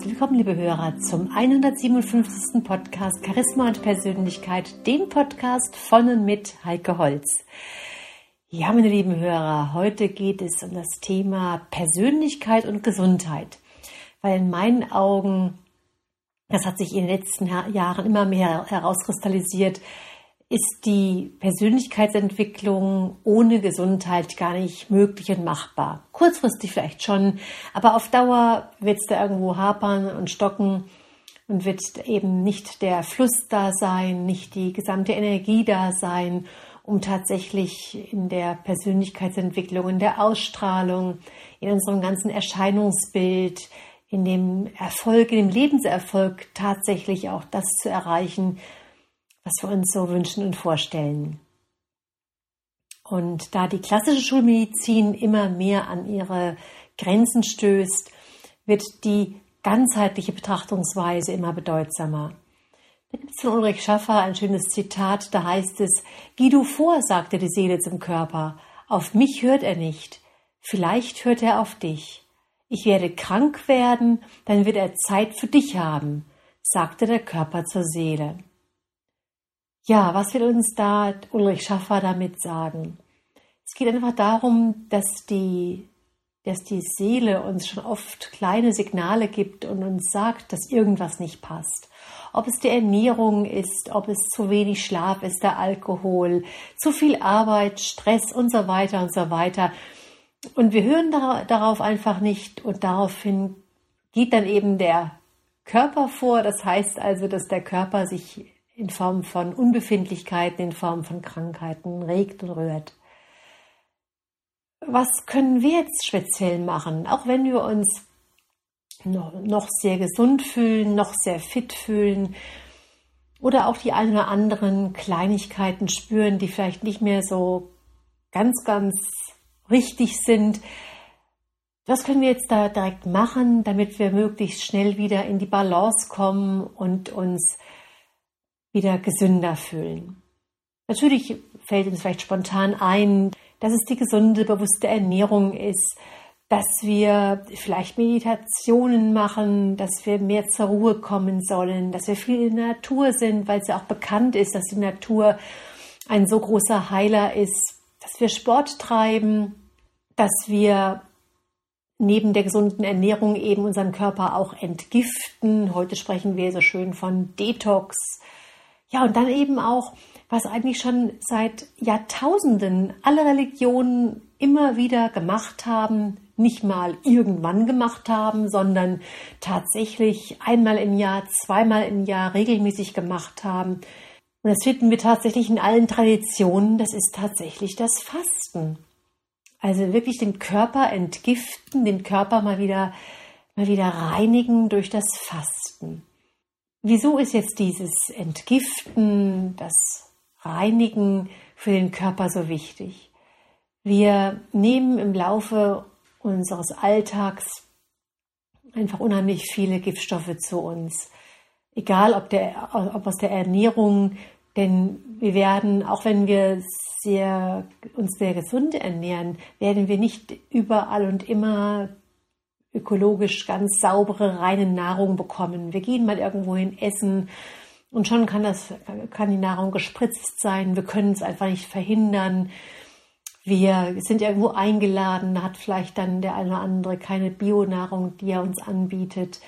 Herzlich willkommen, liebe Hörer, zum 157. Podcast Charisma und Persönlichkeit, dem Podcast von und mit Heike Holz. Ja, meine lieben Hörer, heute geht es um das Thema Persönlichkeit und Gesundheit, weil in meinen Augen, das hat sich in den letzten Jahren immer mehr herauskristallisiert, ist die Persönlichkeitsentwicklung ohne Gesundheit gar nicht möglich und machbar. Kurzfristig vielleicht schon, aber auf Dauer wird es da irgendwo hapern und stocken und wird eben nicht der Fluss da sein, nicht die gesamte Energie da sein, um tatsächlich in der Persönlichkeitsentwicklung, in der Ausstrahlung, in unserem ganzen Erscheinungsbild, in dem Erfolg, in dem Lebenserfolg tatsächlich auch das zu erreichen, was wir uns so wünschen und vorstellen. Und da die klassische Schulmedizin immer mehr an ihre Grenzen stößt, wird die ganzheitliche Betrachtungsweise immer bedeutsamer. Da gibt es von Ulrich Schaffer ein schönes Zitat, da heißt es, Geh du vor, sagte die Seele zum Körper, auf mich hört er nicht, vielleicht hört er auf dich. Ich werde krank werden, dann wird er Zeit für dich haben, sagte der Körper zur Seele. Ja, was will uns da Ulrich Schaffer damit sagen? Es geht einfach darum, dass die, dass die Seele uns schon oft kleine Signale gibt und uns sagt, dass irgendwas nicht passt. Ob es die Ernährung ist, ob es zu wenig Schlaf ist, der Alkohol, zu viel Arbeit, Stress und so weiter und so weiter. Und wir hören darauf einfach nicht und daraufhin geht dann eben der Körper vor. Das heißt also, dass der Körper sich in Form von Unbefindlichkeiten, in Form von Krankheiten regt und rührt. Was können wir jetzt speziell machen, auch wenn wir uns noch sehr gesund fühlen, noch sehr fit fühlen oder auch die ein oder anderen Kleinigkeiten spüren, die vielleicht nicht mehr so ganz, ganz richtig sind. Was können wir jetzt da direkt machen, damit wir möglichst schnell wieder in die Balance kommen und uns wieder gesünder fühlen. Natürlich fällt uns vielleicht spontan ein, dass es die gesunde, bewusste Ernährung ist, dass wir vielleicht Meditationen machen, dass wir mehr zur Ruhe kommen sollen, dass wir viel in der Natur sind, weil es ja auch bekannt ist, dass die Natur ein so großer Heiler ist, dass wir Sport treiben, dass wir neben der gesunden Ernährung eben unseren Körper auch entgiften. Heute sprechen wir so schön von Detox, ja, und dann eben auch, was eigentlich schon seit Jahrtausenden alle Religionen immer wieder gemacht haben, nicht mal irgendwann gemacht haben, sondern tatsächlich einmal im Jahr, zweimal im Jahr regelmäßig gemacht haben. Und das finden wir tatsächlich in allen Traditionen, das ist tatsächlich das Fasten. Also wirklich den Körper entgiften, den Körper mal wieder, mal wieder reinigen durch das Fasten. Wieso ist jetzt dieses Entgiften, das Reinigen für den Körper so wichtig? Wir nehmen im Laufe unseres Alltags einfach unheimlich viele Giftstoffe zu uns. Egal ob, der, ob aus der Ernährung, denn wir werden, auch wenn wir sehr, uns sehr gesund ernähren, werden wir nicht überall und immer ökologisch ganz saubere, reine Nahrung bekommen. Wir gehen mal irgendwo hin essen und schon kann das, kann die Nahrung gespritzt sein. Wir können es einfach nicht verhindern. Wir sind irgendwo eingeladen, hat vielleicht dann der eine oder andere keine Bionahrung, die er uns anbietet.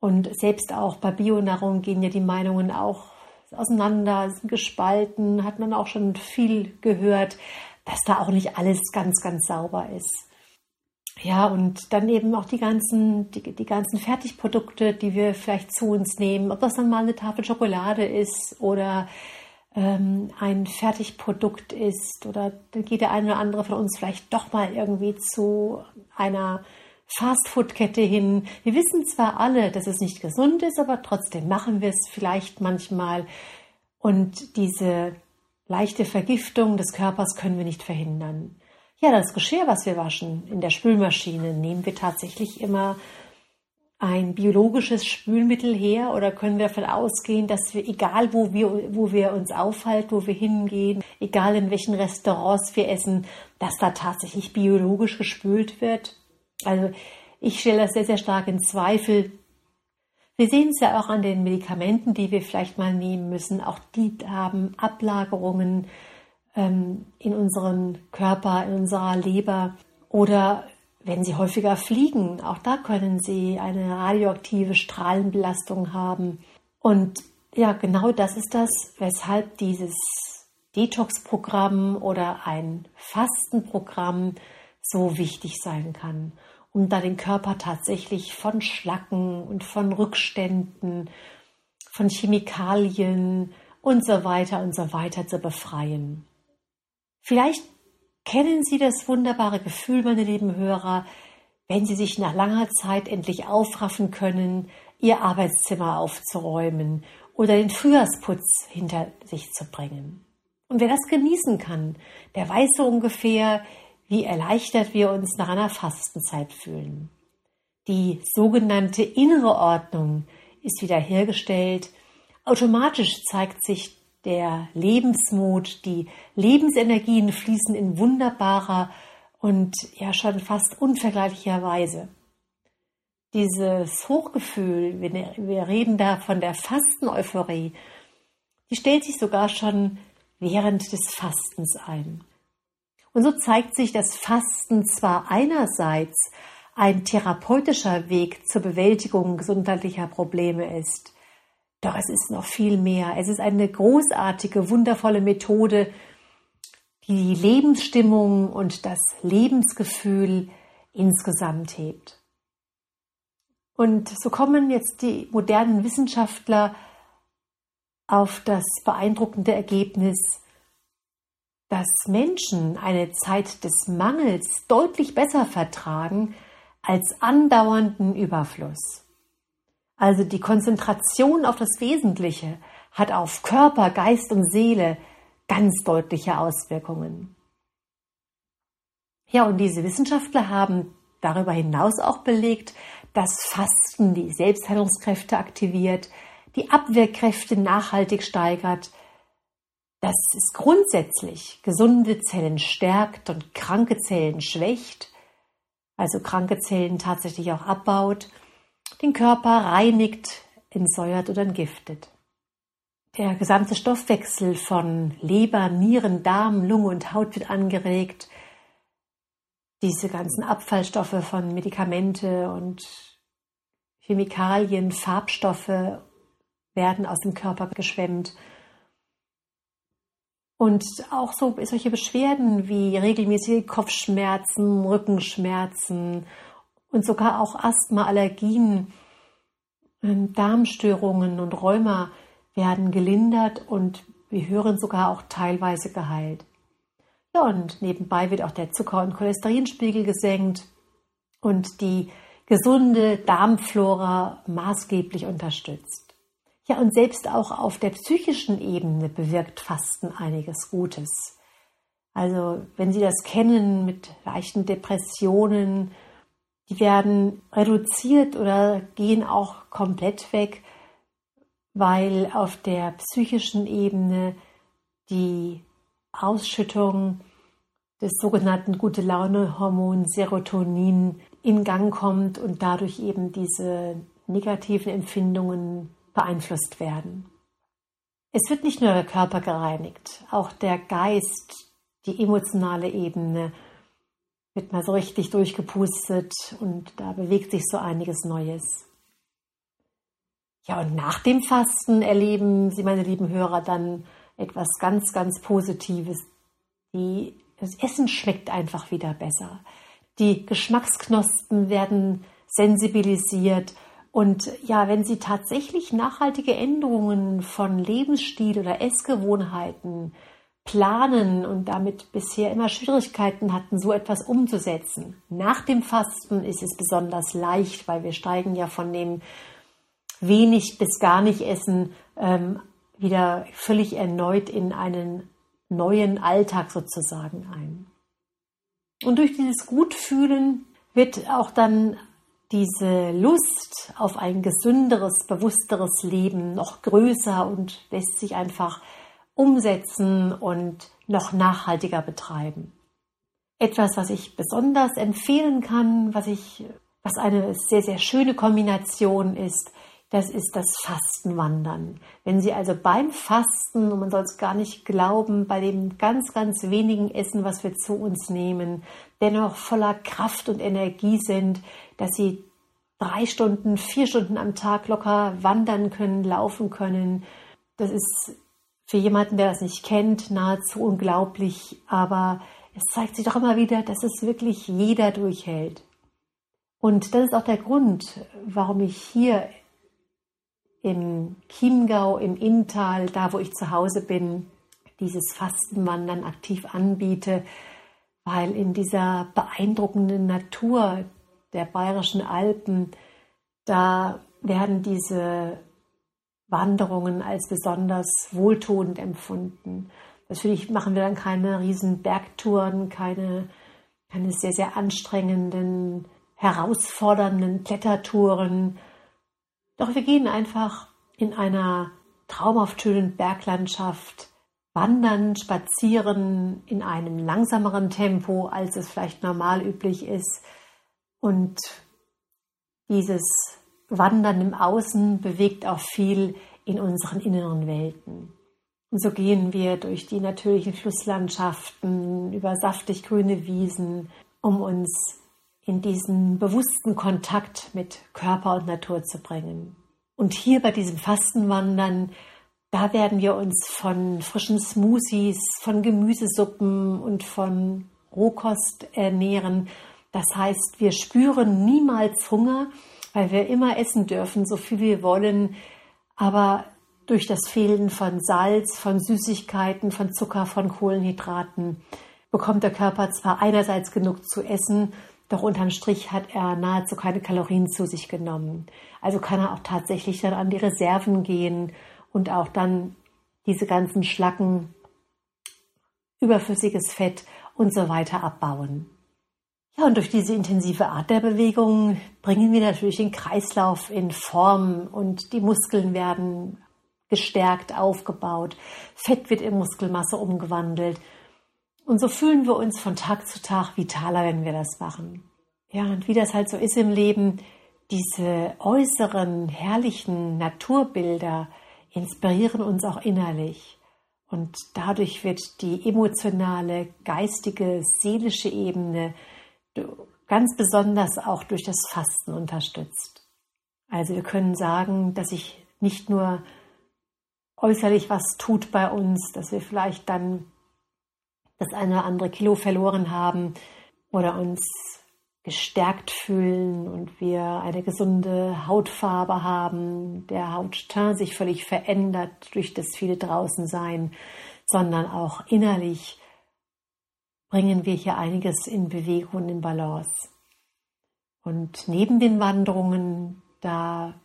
Und selbst auch bei Bionahrung gehen ja die Meinungen auch auseinander, sind gespalten, hat man auch schon viel gehört, dass da auch nicht alles ganz, ganz sauber ist. Ja, und dann eben auch die ganzen, die, die ganzen Fertigprodukte, die wir vielleicht zu uns nehmen, ob das dann mal eine Tafel Schokolade ist oder ähm, ein Fertigprodukt ist oder dann geht der eine oder andere von uns vielleicht doch mal irgendwie zu einer Fastfood-Kette hin. Wir wissen zwar alle, dass es nicht gesund ist, aber trotzdem machen wir es vielleicht manchmal. Und diese leichte Vergiftung des Körpers können wir nicht verhindern. Ja, das Geschirr, was wir waschen in der Spülmaschine, nehmen wir tatsächlich immer ein biologisches Spülmittel her oder können wir davon ausgehen, dass wir, egal wo wir, wo wir uns aufhalten, wo wir hingehen, egal in welchen Restaurants wir essen, dass da tatsächlich biologisch gespült wird? Also Ich stelle das sehr, sehr stark in Zweifel. Wir sehen es ja auch an den Medikamenten, die wir vielleicht mal nehmen müssen. Auch die haben Ablagerungen ähm, in unserem Körper, in unserer Leber. Oder wenn sie häufiger fliegen, auch da können sie eine radioaktive Strahlenbelastung haben. Und ja, genau das ist das, weshalb dieses Detox-Programm oder ein Fastenprogramm so wichtig sein kann, um da den Körper tatsächlich von Schlacken und von Rückständen, von Chemikalien und so weiter und so weiter zu befreien. Vielleicht kennen Sie das wunderbare Gefühl, meine lieben Hörer, wenn Sie sich nach langer Zeit endlich aufraffen können, Ihr Arbeitszimmer aufzuräumen oder den Frühjahrsputz hinter sich zu bringen. Und wer das genießen kann, der weiß so ungefähr, wie erleichtert wir uns nach einer Fastenzeit fühlen. Die sogenannte innere Ordnung ist wiederhergestellt. Automatisch zeigt sich der Lebensmut, die Lebensenergien fließen in wunderbarer und ja schon fast unvergleichlicher Weise. Dieses Hochgefühl, wir reden da von der Fasteneuphorie, die stellt sich sogar schon während des Fastens ein. Und so zeigt sich, dass Fasten zwar einerseits ein therapeutischer Weg zur Bewältigung gesundheitlicher Probleme ist, doch es ist noch viel mehr. Es ist eine großartige, wundervolle Methode, die die Lebensstimmung und das Lebensgefühl insgesamt hebt. Und so kommen jetzt die modernen Wissenschaftler auf das beeindruckende Ergebnis, dass Menschen eine Zeit des Mangels deutlich besser vertragen als andauernden Überfluss. Also die Konzentration auf das Wesentliche hat auf Körper, Geist und Seele ganz deutliche Auswirkungen. Ja, und diese Wissenschaftler haben darüber hinaus auch belegt, dass Fasten die Selbstheilungskräfte aktiviert, die Abwehrkräfte nachhaltig steigert, dass es grundsätzlich gesunde Zellen stärkt und kranke Zellen schwächt, also kranke Zellen tatsächlich auch abbaut den Körper reinigt, entsäuert oder entgiftet. Der gesamte Stoffwechsel von Leber, Nieren, Darm, Lunge und Haut wird angeregt. Diese ganzen Abfallstoffe von Medikamente und Chemikalien, Farbstoffe werden aus dem Körper geschwemmt. Und auch so solche Beschwerden wie regelmäßige Kopfschmerzen, Rückenschmerzen und sogar auch Asthma, Allergien, ähm, Darmstörungen und Rheuma werden gelindert und wir hören sogar auch teilweise geheilt. Ja, und nebenbei wird auch der Zucker- und Cholesterinspiegel gesenkt und die gesunde Darmflora maßgeblich unterstützt. Ja, und selbst auch auf der psychischen Ebene bewirkt Fasten einiges Gutes. Also, wenn Sie das kennen mit leichten Depressionen, die werden reduziert oder gehen auch komplett weg, weil auf der psychischen Ebene die Ausschüttung des sogenannten gute Laune Hormon Serotonin in Gang kommt und dadurch eben diese negativen Empfindungen beeinflusst werden. Es wird nicht nur der Körper gereinigt, auch der Geist, die emotionale Ebene wird mal so richtig durchgepustet und da bewegt sich so einiges Neues. Ja, und nach dem Fasten erleben Sie, meine lieben Hörer, dann etwas ganz, ganz Positives. Die, das Essen schmeckt einfach wieder besser. Die Geschmacksknospen werden sensibilisiert und ja, wenn Sie tatsächlich nachhaltige Änderungen von Lebensstil oder Essgewohnheiten planen und damit bisher immer Schwierigkeiten hatten, so etwas umzusetzen. Nach dem Fasten ist es besonders leicht, weil wir steigen ja von dem wenig bis gar nicht Essen ähm, wieder völlig erneut in einen neuen Alltag sozusagen ein. Und durch dieses Gutfühlen wird auch dann diese Lust auf ein gesünderes, bewussteres Leben noch größer und lässt sich einfach umsetzen und noch nachhaltiger betreiben. Etwas, was ich besonders empfehlen kann, was ich was eine sehr, sehr schöne Kombination ist, das ist das Fastenwandern. Wenn Sie also beim Fasten, und man soll es gar nicht glauben, bei dem ganz, ganz wenigen Essen, was wir zu uns nehmen, dennoch voller Kraft und Energie sind, dass Sie drei Stunden, vier Stunden am Tag locker wandern können, laufen können. Das ist für jemanden, der das nicht kennt, nahezu unglaublich, aber es zeigt sich doch immer wieder, dass es wirklich jeder durchhält. Und das ist auch der Grund, warum ich hier im Chiemgau, im Inntal, da wo ich zu Hause bin, dieses Fastenwandern aktiv anbiete, weil in dieser beeindruckenden Natur der bayerischen Alpen, da werden diese Wanderungen als besonders wohltuend empfunden. Natürlich machen wir dann keine riesen Bergtouren, keine, keine sehr, sehr anstrengenden, herausfordernden Klettertouren, doch wir gehen einfach in einer traumhaft schönen Berglandschaft wandern, spazieren in einem langsameren Tempo, als es vielleicht normal üblich ist. Und dieses Wandern im Außen bewegt auch viel in unseren inneren Welten. Und so gehen wir durch die natürlichen Flusslandschaften, über saftig grüne Wiesen, um uns in diesen bewussten Kontakt mit Körper und Natur zu bringen. Und hier bei diesem Fastenwandern, da werden wir uns von frischen Smoothies, von Gemüsesuppen und von Rohkost ernähren. Das heißt, wir spüren niemals Hunger, weil wir immer essen dürfen, so viel wir wollen. Aber durch das Fehlen von Salz, von Süßigkeiten, von Zucker, von Kohlenhydraten bekommt der Körper zwar einerseits genug zu essen, doch unterm Strich hat er nahezu keine Kalorien zu sich genommen. Also kann er auch tatsächlich dann an die Reserven gehen und auch dann diese ganzen Schlacken, überflüssiges Fett und so weiter abbauen. Ja, und durch diese intensive Art der Bewegung bringen wir natürlich den Kreislauf in Form und die Muskeln werden gestärkt, aufgebaut, Fett wird in Muskelmasse umgewandelt und so fühlen wir uns von Tag zu Tag vitaler, wenn wir das machen. Ja, und wie das halt so ist im Leben, diese äußeren, herrlichen Naturbilder inspirieren uns auch innerlich. Und dadurch wird die emotionale, geistige, seelische Ebene ganz besonders auch durch das Fasten unterstützt. Also wir können sagen, dass sich nicht nur äußerlich was tut bei uns, dass wir vielleicht dann das eine oder andere Kilo verloren haben oder uns gestärkt fühlen und wir eine gesunde Hautfarbe haben, der Hautteint sich völlig verändert durch das viele draußen sein, sondern auch innerlich bringen wir hier einiges in Bewegung und in Balance. Und neben den Wanderungen, da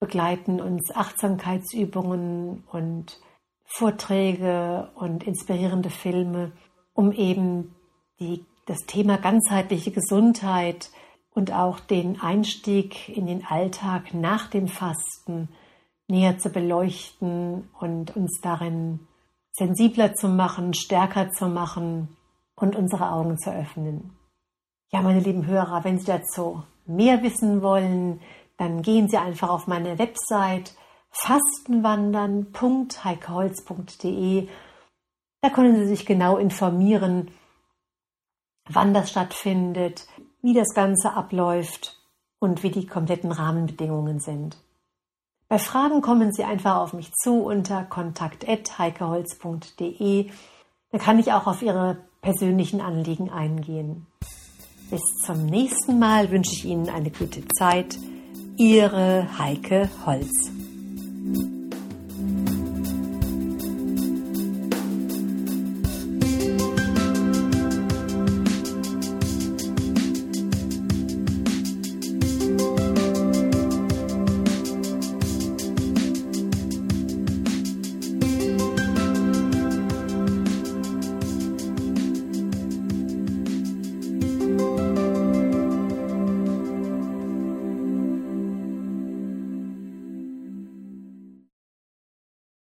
begleiten uns Achtsamkeitsübungen und Vorträge und inspirierende Filme, um eben die, das Thema ganzheitliche Gesundheit und auch den Einstieg in den Alltag nach dem Fasten näher zu beleuchten und uns darin sensibler zu machen, stärker zu machen und unsere Augen zu öffnen. Ja, meine lieben Hörer, wenn Sie dazu mehr wissen wollen, dann gehen Sie einfach auf meine Website fastenwandern.heikeholz.de. Da können Sie sich genau informieren, wann das stattfindet, wie das Ganze abläuft und wie die kompletten Rahmenbedingungen sind. Bei Fragen kommen Sie einfach auf mich zu unter kontakt.heikeholz.de. Da kann ich auch auf Ihre persönlichen Anliegen eingehen. Bis zum nächsten Mal wünsche ich Ihnen eine gute Zeit. Ihre Heike Holz.